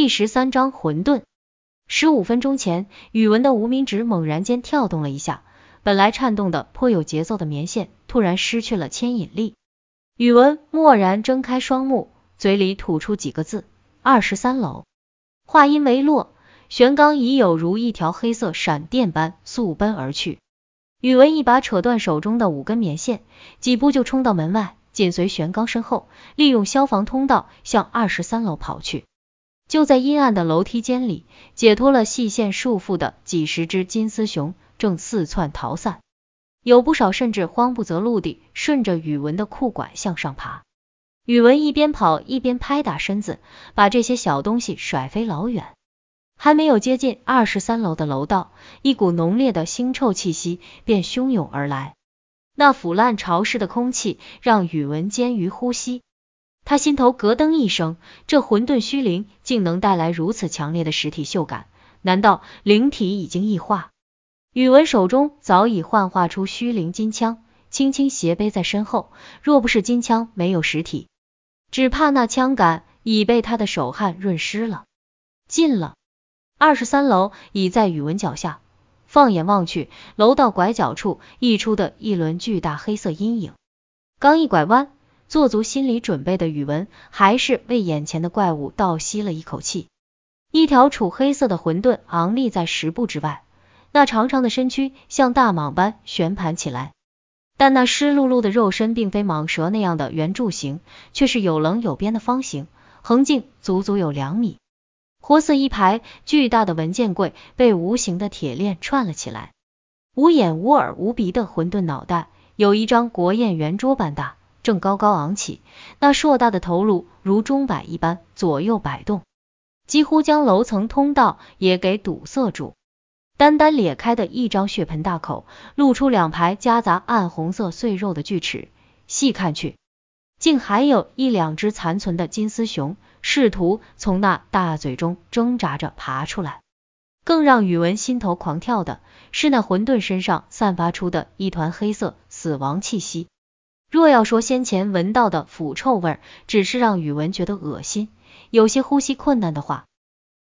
第十三章混沌。十五分钟前，宇文的无名指猛然间跳动了一下，本来颤动的颇有节奏的棉线突然失去了牵引力。宇文蓦然睁开双目，嘴里吐出几个字：二十三楼。话音未落，玄刚已有如一条黑色闪电般速奔而去。宇文一把扯断手中的五根棉线，几步就冲到门外。紧随玄刚身后，利用消防通道向二十三楼跑去。就在阴暗的楼梯间里，解脱了细线束缚的几十只金丝熊正四窜逃散，有不少甚至慌不择路地顺着宇文的裤管向上爬。宇文一边跑一边拍打身子，把这些小东西甩飞老远。还没有接近二十三楼的楼道，一股浓烈的腥臭气息便汹涌而来。那腐烂潮湿的空气让宇文艰于呼吸，他心头咯噔一声，这混沌虚灵竟能带来如此强烈的实体嗅感，难道灵体已经异化？宇文手中早已幻化出虚灵金枪，轻轻斜背在身后，若不是金枪没有实体，只怕那枪杆已被他的手汗润湿了。近了，二十三楼已在宇文脚下。放眼望去，楼道拐角处溢出的一轮巨大黑色阴影。刚一拐弯，做足心理准备的宇文还是为眼前的怪物倒吸了一口气。一条楚黑色的混沌昂立在十步之外，那长长的身躯像大蟒般悬盘起来，但那湿漉漉的肉身并非蟒蛇那样的圆柱形，却是有棱有边的方形，横径足足有两米。活似一排巨大的文件柜，被无形的铁链串了起来。无眼无耳无鼻的混沌脑袋，有一张国宴圆桌般大，正高高昂起。那硕大的头颅如钟摆一般左右摆动，几乎将楼层通道也给堵塞住。单单裂开的一张血盆大口，露出两排夹杂暗红色碎肉的锯齿，细看去，竟还有一两只残存的金丝熊。试图从那大嘴中挣扎着爬出来，更让宇文心头狂跳的是那混沌身上散发出的一团黑色死亡气息。若要说先前闻到的腐臭味只是让宇文觉得恶心，有些呼吸困难的话，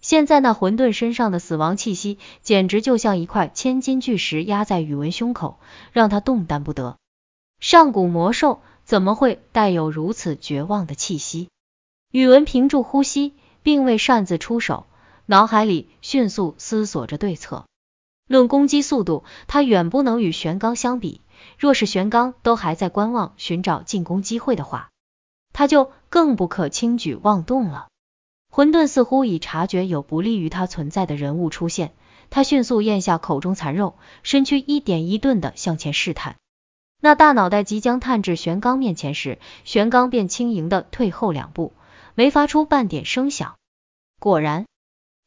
现在那混沌身上的死亡气息简直就像一块千斤巨石压在宇文胸口，让他动弹不得。上古魔兽怎么会带有如此绝望的气息？宇文屏住呼吸，并未擅自出手，脑海里迅速思索着对策。论攻击速度，他远不能与玄刚相比。若是玄刚都还在观望，寻找进攻机会的话，他就更不可轻举妄动了。混沌似乎已察觉有不利于他存在的人物出现，他迅速咽下口中残肉，身躯一点一顿的向前试探。那大脑袋即将探至玄刚面前时，玄刚便轻盈的退后两步。没发出半点声响。果然，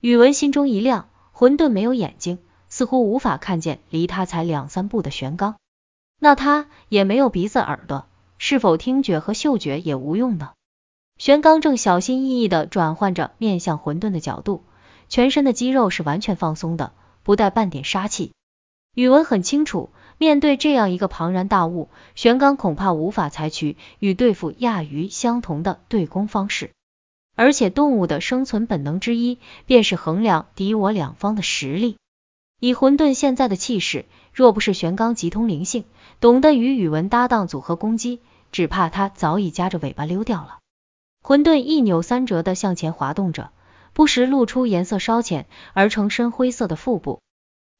宇文心中一亮，混沌没有眼睛，似乎无法看见离他才两三步的玄刚。那他也没有鼻子耳朵，是否听觉和嗅觉也无用呢？玄刚正小心翼翼的转换着面向混沌的角度，全身的肌肉是完全放松的，不带半点杀气。宇文很清楚，面对这样一个庞然大物，玄刚恐怕无法采取与对付亚鱼相同的对攻方式。而且动物的生存本能之一，便是衡量敌我两方的实力。以混沌现在的气势，若不是玄刚极通灵性，懂得与宇文搭档组合攻击，只怕他早已夹着尾巴溜掉了。混沌一扭三折的向前滑动着，不时露出颜色稍浅而成深灰色的腹部。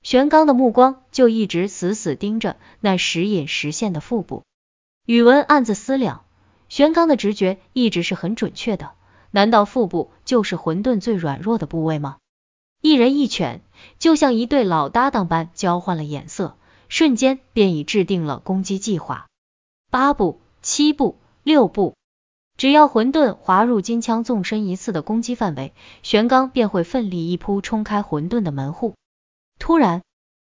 玄刚的目光就一直死死盯着那时隐时现的腹部。宇文暗自思量，玄刚的直觉一直是很准确的。难道腹部就是混沌最软弱的部位吗？一人一犬，就像一对老搭档般交换了眼色，瞬间便已制定了攻击计划。八步、七步、六步，只要混沌滑入金枪纵深一次的攻击范围，玄刚便会奋力一扑冲开混沌的门户。突然，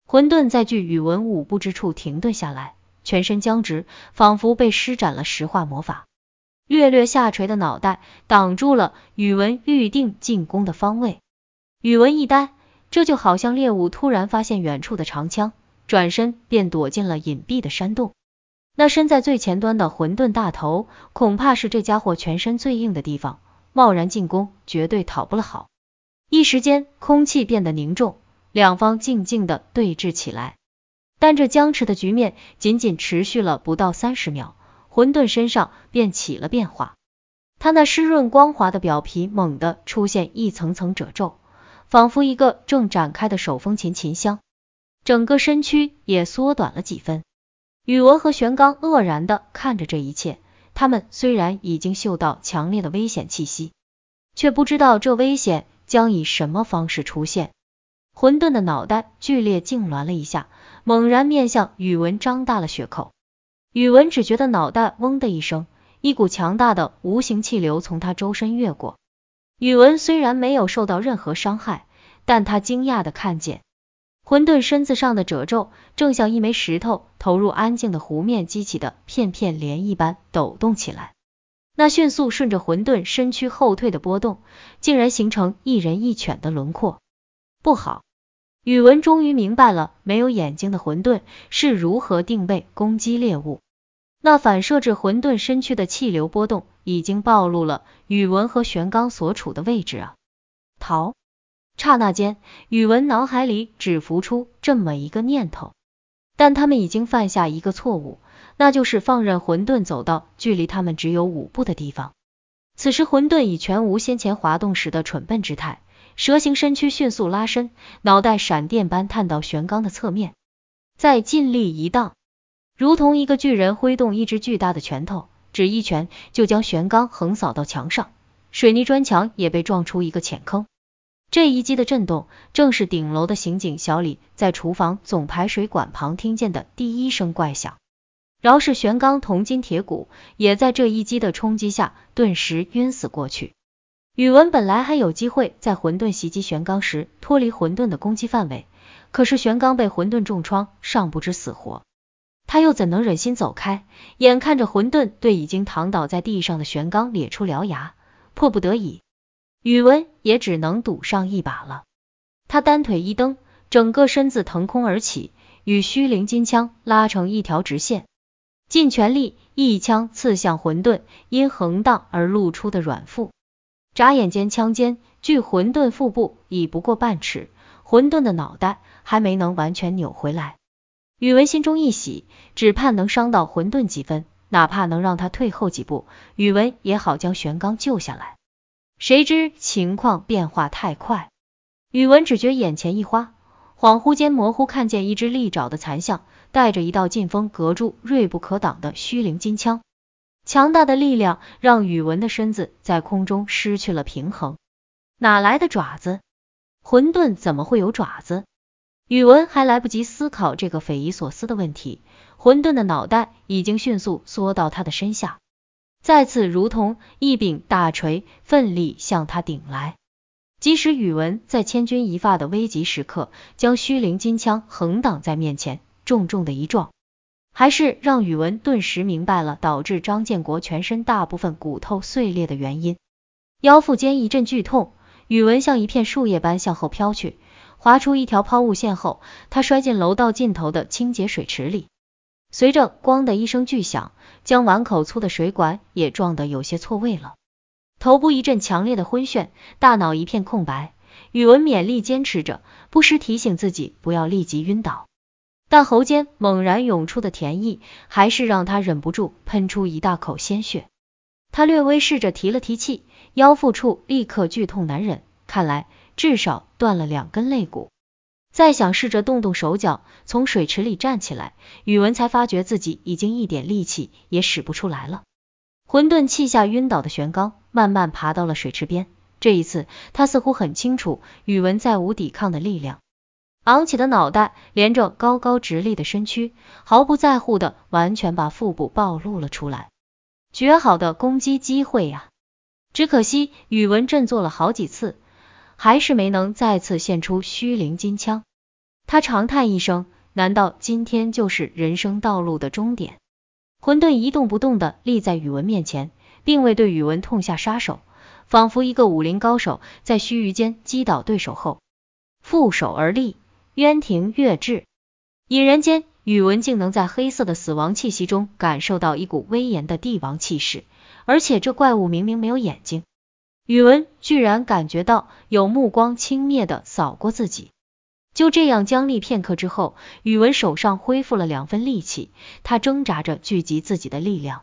混沌在距宇文五步之处停顿下来，全身僵直，仿佛被施展了石化魔法。略略下垂的脑袋挡住了宇文预定进攻的方位，宇文一呆，这就好像猎物突然发现远处的长枪，转身便躲进了隐蔽的山洞。那身在最前端的混沌大头，恐怕是这家伙全身最硬的地方，贸然进攻绝对讨不了好。一时间空气变得凝重，两方静静的对峙起来。但这僵持的局面仅仅持续了不到三十秒，混沌身上便起了变化。他那湿润光滑的表皮猛地出现一层层褶皱，仿佛一个正展开的手风琴琴箱。整个身躯也缩短了几分。宇文和玄刚愕然的看着这一切，他们虽然已经嗅到强烈的危险气息，却不知道这危险将以什么方式出现。混沌的脑袋剧烈痉挛了一下。猛然面向宇文，张大了血口。宇文只觉得脑袋嗡的一声，一股强大的无形气流从他周身越过。宇文虽然没有受到任何伤害，但他惊讶的看见，混沌身子上的褶皱正像一枚石头投入安静的湖面激起的片片涟漪般抖动起来。那迅速顺着混沌身躯后退的波动，竟然形成一人一犬的轮廓。不好！宇文终于明白了，没有眼睛的混沌是如何定位攻击猎物。那反射至混沌身躯的气流波动，已经暴露了宇文和玄刚所处的位置啊！逃！刹那间，宇文脑海里只浮出这么一个念头，但他们已经犯下一个错误，那就是放任混沌走到距离他们只有五步的地方。此时，混沌已全无先前滑动时的蠢笨之态。蛇形身躯迅速拉伸，脑袋闪电般探到玄刚的侧面，再尽力一荡，如同一个巨人挥动一只巨大的拳头，只一拳就将玄刚横扫到墙上，水泥砖墙也被撞出一个浅坑。这一击的震动，正是顶楼的刑警小李在厨房总排水管旁听见的第一声怪响。饶是玄刚铜筋铁骨，也在这一击的冲击下顿时晕死过去。宇文本来还有机会在混沌袭击玄刚时脱离混沌的攻击范围，可是玄刚被混沌重创，尚不知死活，他又怎能忍心走开？眼看着混沌对已经躺倒在地上的玄刚咧出獠牙，迫不得已，宇文也只能赌上一把了。他单腿一蹬，整个身子腾空而起，与虚灵金枪拉成一条直线，尽全力一枪刺向混沌因横荡而露出的软腹。眨眼间，枪尖距混沌腹部已不过半尺，混沌的脑袋还没能完全扭回来。宇文心中一喜，只盼能伤到混沌几分，哪怕能让他退后几步，宇文也好将玄刚救下来。谁知情况变化太快，宇文只觉眼前一花，恍惚间模糊看见一只利爪的残像，带着一道劲风隔住锐不可挡的虚灵金枪。强大的力量让宇文的身子在空中失去了平衡，哪来的爪子？混沌怎么会有爪子？宇文还来不及思考这个匪夷所思的问题，混沌的脑袋已经迅速缩到他的身下，再次如同一柄大锤奋力向他顶来。即使宇文在千钧一发的危急时刻将虚灵金枪横挡在面前，重重的一撞。还是让宇文顿时明白了导致张建国全身大部分骨头碎裂的原因。腰腹间一阵剧痛，宇文像一片树叶般向后飘去，划出一条抛物线后，他摔进楼道尽头的清洁水池里。随着“咣”的一声巨响，将碗口粗的水管也撞得有些错位了。头部一阵强烈的昏眩，大脑一片空白。宇文勉力坚持着，不时提醒自己不要立即晕倒。但喉间猛然涌出的甜意，还是让他忍不住喷出一大口鲜血。他略微试着提了提气，腰腹处立刻剧痛难忍，看来至少断了两根肋骨。再想试着动动手脚从水池里站起来，宇文才发觉自己已经一点力气也使不出来了。混沌气下晕倒的玄刚慢慢爬到了水池边，这一次他似乎很清楚宇文再无抵抗的力量。昂起的脑袋连着高高直立的身躯，毫不在乎的完全把腹部暴露了出来。绝好的攻击机会呀！只可惜宇文振作了好几次，还是没能再次现出虚灵金枪。他长叹一声，难道今天就是人生道路的终点？混沌一动不动的立在宇文面前，并未对宇文痛下杀手，仿佛一个武林高手在须臾间击倒对手后，负手而立。渊庭月至，隐然间，宇文竟能在黑色的死亡气息中感受到一股威严的帝王气势，而且这怪物明明没有眼睛，宇文居然感觉到有目光轻蔑的扫过自己。就这样僵立片刻之后，宇文手上恢复了两分力气，他挣扎着聚集自己的力量，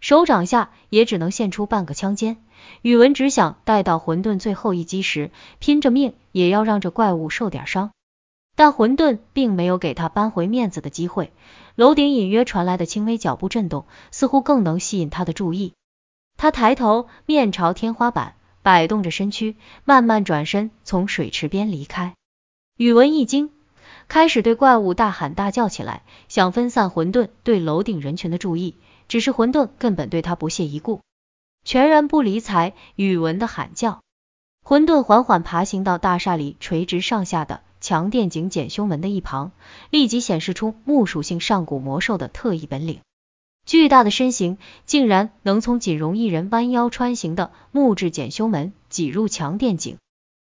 手掌下也只能现出半个枪尖。宇文只想待到混沌最后一击时，拼着命也要让这怪物受点伤。但混沌并没有给他扳回面子的机会。楼顶隐约传来的轻微脚步震动，似乎更能吸引他的注意。他抬头，面朝天花板，摆动着身躯，慢慢转身从水池边离开。宇文一惊，开始对怪物大喊大叫起来，想分散混沌对楼顶人群的注意。只是混沌根本对他不屑一顾。全然不理睬宇文的喊叫，混沌缓缓爬行到大厦里垂直上下的强电井检修门的一旁，立即显示出木属性上古魔兽的特异本领。巨大的身形竟然能从仅容一人弯腰穿行的木质检修门挤入强电井，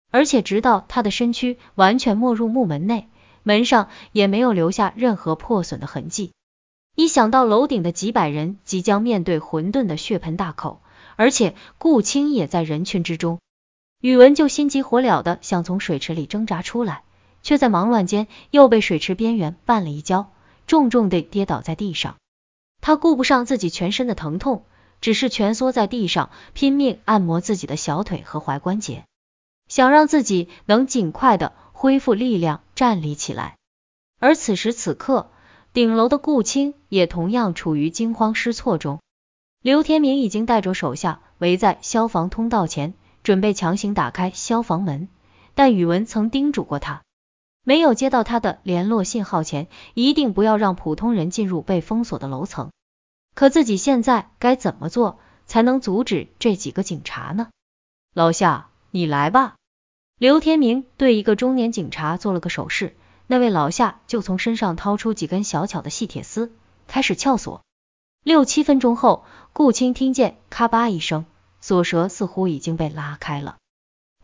而且直到他的身躯完全没入木门内，门上也没有留下任何破损的痕迹。一想到楼顶的几百人即将面对混沌的血盆大口，而且顾青也在人群之中，宇文就心急火燎的想从水池里挣扎出来，却在忙乱间又被水池边缘绊了一跤，重重的跌倒在地上。他顾不上自己全身的疼痛，只是蜷缩在地上，拼命按摩自己的小腿和踝关节，想让自己能尽快的恢复力量，站立起来。而此时此刻，顶楼的顾青也同样处于惊慌失措中。刘天明已经带着手下围在消防通道前，准备强行打开消防门。但宇文曾叮嘱过他，没有接到他的联络信号前，一定不要让普通人进入被封锁的楼层。可自己现在该怎么做才能阻止这几个警察呢？老夏，你来吧。刘天明对一个中年警察做了个手势，那位老夏就从身上掏出几根小巧的细铁丝，开始撬锁。六七分钟后，顾青听见咔吧一声，锁舌似乎已经被拉开了。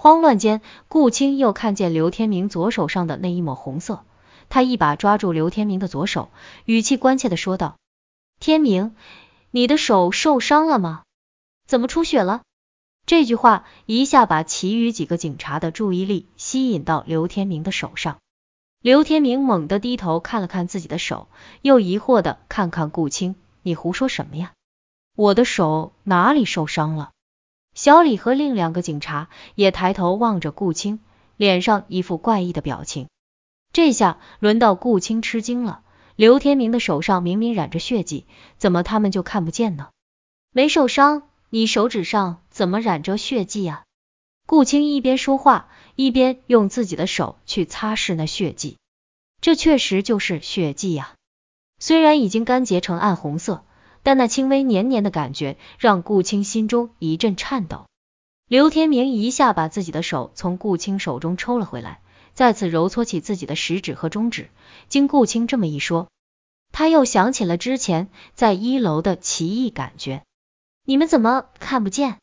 慌乱间，顾青又看见刘天明左手上的那一抹红色，他一把抓住刘天明的左手，语气关切的说道：“天明，你的手受伤了吗？怎么出血了？”这句话一下把其余几个警察的注意力吸引到刘天明的手上。刘天明猛地低头看了看自己的手，又疑惑的看看顾青。你胡说什么呀？我的手哪里受伤了？小李和另两个警察也抬头望着顾青，脸上一副怪异的表情。这下轮到顾青吃惊了，刘天明的手上明明染着血迹，怎么他们就看不见呢？没受伤，你手指上怎么染着血迹啊？顾青一边说话，一边用自己的手去擦拭那血迹，这确实就是血迹呀。虽然已经干结成暗红色，但那轻微黏黏的感觉让顾青心中一阵颤抖。刘天明一下把自己的手从顾青手中抽了回来，再次揉搓起自己的食指和中指。经顾青这么一说，他又想起了之前在一楼的奇异感觉。你们怎么看不见？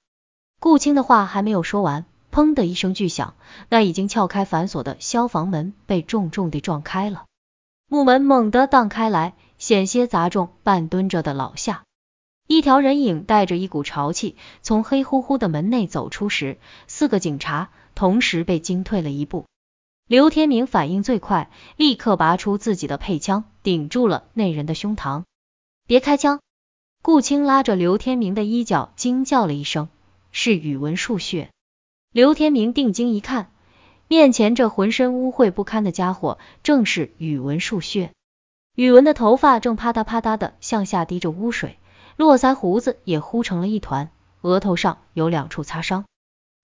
顾青的话还没有说完，砰的一声巨响，那已经撬开反锁的消防门被重重地撞开了。木门猛地荡开来，险些砸中半蹲着的老夏。一条人影带着一股潮气从黑乎乎的门内走出时，四个警察同时被惊退了一步。刘天明反应最快，立刻拔出自己的配枪，顶住了那人的胸膛。别开枪！顾青拉着刘天明的衣角，惊叫了一声：“是宇文树血！”刘天明定睛一看。面前这浑身污秽不堪的家伙，正是宇文树血。宇文的头发正啪嗒啪嗒的向下滴着污水，络腮胡子也糊成了一团，额头上有两处擦伤，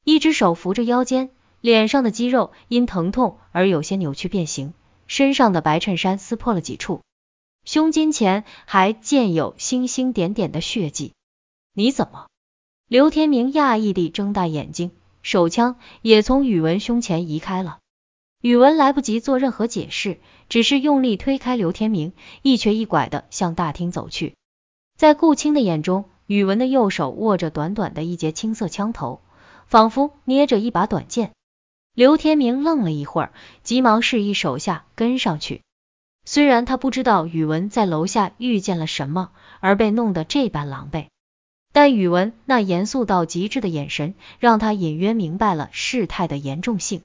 一只手扶着腰间，脸上的肌肉因疼痛而有些扭曲变形，身上的白衬衫撕破了几处，胸襟前还见有星星点点的血迹。你怎么？刘天明讶异地睁大眼睛。手枪也从宇文胸前移开了，宇文来不及做任何解释，只是用力推开刘天明，一瘸一拐的向大厅走去。在顾青的眼中，宇文的右手握着短短的一截青色枪头，仿佛捏着一把短剑。刘天明愣了一会儿，急忙示意手下跟上去。虽然他不知道宇文在楼下遇见了什么，而被弄得这般狼狈。但宇文那严肃到极致的眼神，让他隐约明白了事态的严重性。